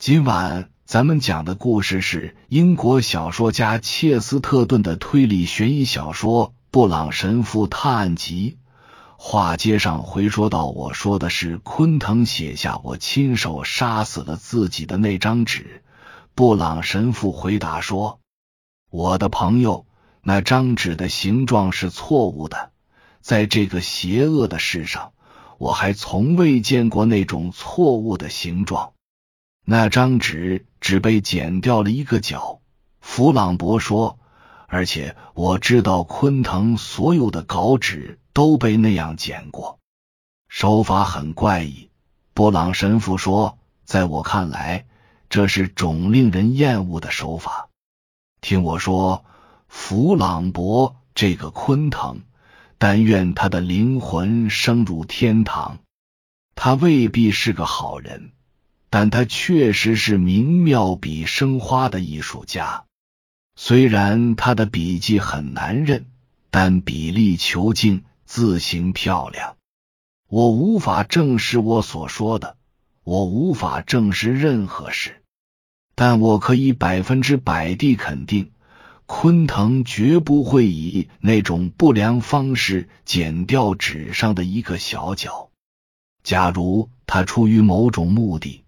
今晚咱们讲的故事是英国小说家切斯特顿的推理悬疑小说《布朗神父探案集》。话接上回说到，我说的是昆腾写下我亲手杀死了自己的那张纸。布朗神父回答说：“我的朋友，那张纸的形状是错误的，在这个邪恶的世上，我还从未见过那种错误的形状。”那张纸只被剪掉了一个角，弗朗博说，而且我知道昆腾所有的稿纸都被那样剪过，手法很怪异。布朗神父说，在我看来，这是种令人厌恶的手法。听我说，弗朗博这个昆腾，但愿他的灵魂升入天堂。他未必是个好人。但他确实是名妙笔生花的艺术家，虽然他的笔迹很难认，但笔力遒劲，字形漂亮。我无法证实我所说的，我无法证实任何事，但我可以百分之百地肯定，昆腾绝不会以那种不良方式剪掉纸上的一个小角。假如他出于某种目的。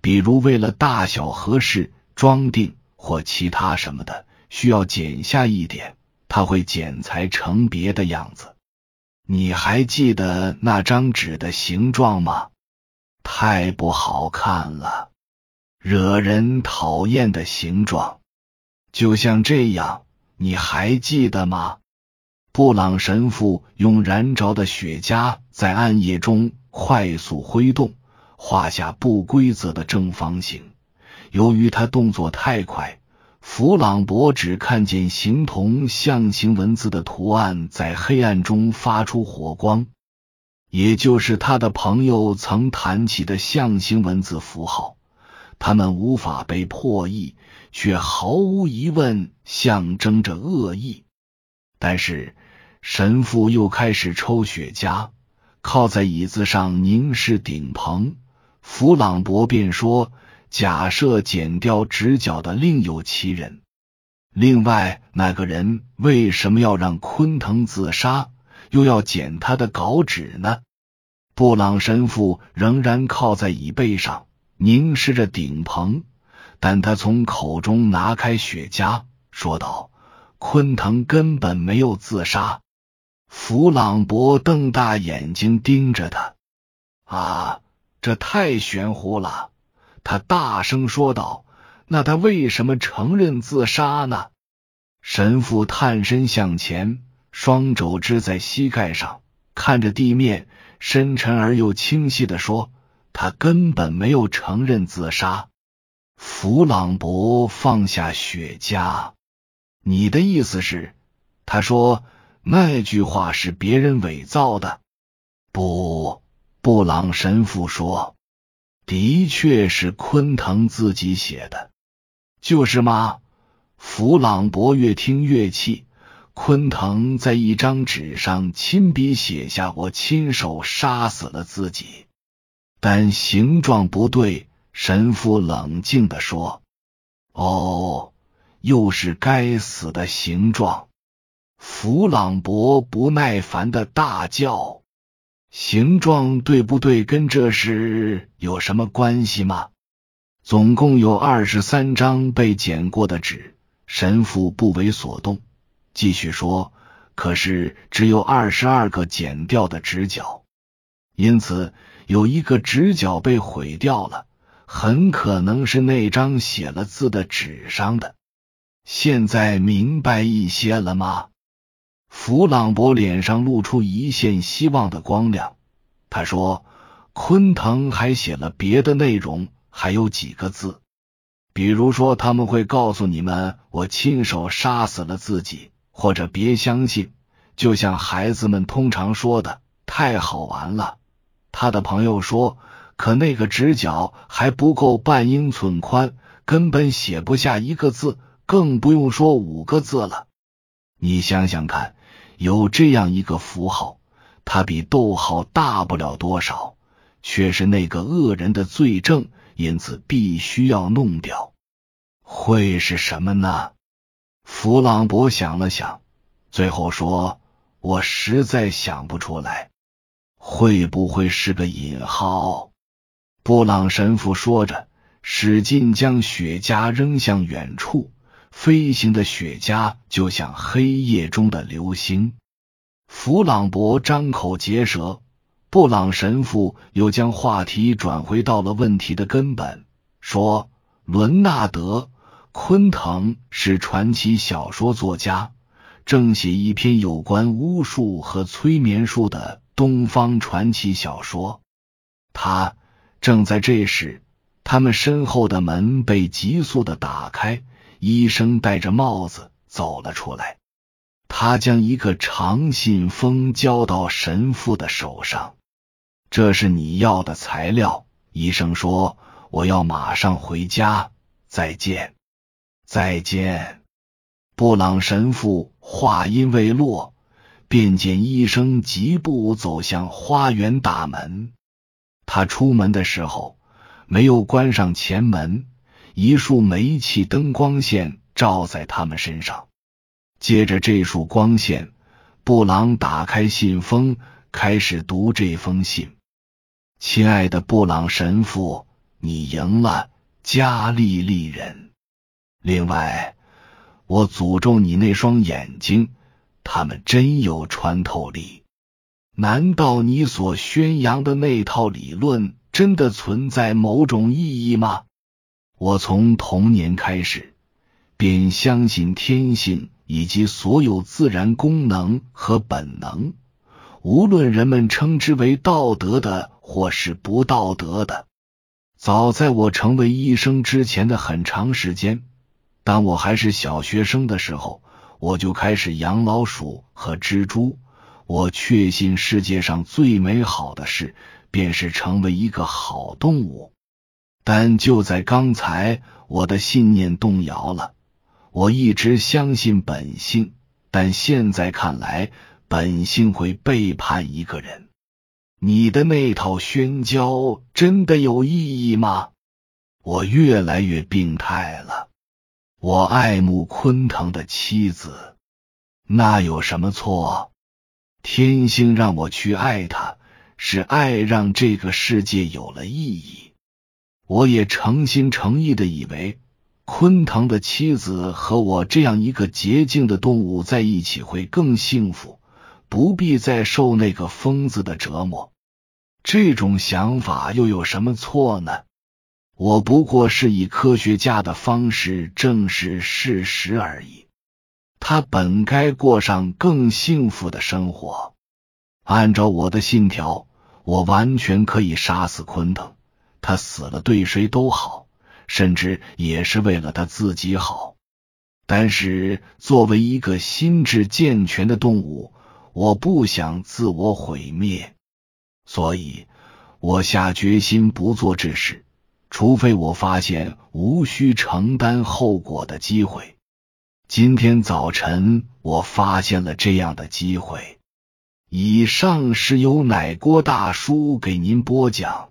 比如为了大小合适装订或其他什么的，需要剪下一点，他会剪裁成别的样子。你还记得那张纸的形状吗？太不好看了，惹人讨厌的形状，就像这样。你还记得吗？布朗神父用燃着的雪茄在暗夜中快速挥动。画下不规则的正方形。由于他动作太快，弗朗博只看见形同象形文字的图案在黑暗中发出火光，也就是他的朋友曾谈起的象形文字符号。他们无法被破译，却毫无疑问象征着恶意。但是神父又开始抽雪茄，靠在椅子上凝视顶棚。弗朗博便说：“假设剪掉直角的另有其人，另外那个人为什么要让昆腾自杀，又要剪他的稿纸呢？”布朗神父仍然靠在椅背上，凝视着顶棚，但他从口中拿开雪茄，说道：“昆腾根本没有自杀。”弗朗博瞪大眼睛盯着他，啊！这太玄乎了，他大声说道：“那他为什么承认自杀呢？”神父探身向前，双肘支在膝盖上，看着地面，深沉而又清晰的说：“他根本没有承认自杀。”弗朗博放下雪茄。你的意思是，他说那句话是别人伪造的？不。布朗神父说：“的确是昆腾自己写的，就是吗？”弗朗博越听越气。昆腾在一张纸上亲笔写下：“我亲手杀死了自己。”但形状不对。神父冷静的说：“哦，又是该死的形状！”弗朗博不耐烦的大叫。形状对不对？跟这事有什么关系吗？总共有二十三张被剪过的纸。神父不为所动，继续说：“可是只有二十二个剪掉的直角，因此有一个直角被毁掉了，很可能是那张写了字的纸上的。现在明白一些了吗？”弗朗博脸上露出一线希望的光亮。他说：“昆腾还写了别的内容，还有几个字，比如说他们会告诉你们我亲手杀死了自己，或者别相信，就像孩子们通常说的，太好玩了。”他的朋友说：“可那个直角还不够半英寸宽，根本写不下一个字，更不用说五个字了。你想想看。”有这样一个符号，它比逗号大不了多少，却是那个恶人的罪证，因此必须要弄掉。会是什么呢？弗朗博想了想，最后说：“我实在想不出来。会不会是个引号？”布朗神父说着，使劲将雪茄扔向远处。飞行的雪茄就像黑夜中的流星。弗朗博张口结舌，布朗神父又将话题转回到了问题的根本，说：“伦纳德·昆腾是传奇小说作家，正写一篇有关巫术和催眠术的东方传奇小说。他正在这时，他们身后的门被急速的打开。”医生戴着帽子走了出来，他将一个长信封交到神父的手上。这是你要的材料，医生说。我要马上回家，再见，再见。布朗神父话音未落，便见医生疾步走向花园大门。他出门的时候没有关上前门。一束煤气灯光线照在他们身上，接着这束光线，布朗打开信封，开始读这封信。亲爱的布朗神父，你赢了，加利利人。另外，我诅咒你那双眼睛，他们真有穿透力。难道你所宣扬的那套理论真的存在某种意义吗？我从童年开始便相信天性以及所有自然功能和本能，无论人们称之为道德的或是不道德的。早在我成为医生之前的很长时间，当我还是小学生的时候，我就开始养老鼠和蜘蛛。我确信世界上最美好的事便是成为一个好动物。但就在刚才，我的信念动摇了。我一直相信本性，但现在看来，本性会背叛一个人。你的那套宣教真的有意义吗？我越来越病态了。我爱慕昆腾的妻子，那有什么错？天性让我去爱她，是爱让这个世界有了意义。我也诚心诚意的以为，昆腾的妻子和我这样一个洁净的动物在一起会更幸福，不必再受那个疯子的折磨。这种想法又有什么错呢？我不过是以科学家的方式证实事实而已。他本该过上更幸福的生活。按照我的信条，我完全可以杀死昆腾。他死了对谁都好，甚至也是为了他自己好。但是作为一个心智健全的动物，我不想自我毁灭，所以我下决心不做这事，除非我发现无需承担后果的机会。今天早晨我发现了这样的机会。以上是由奶锅大叔给您播讲。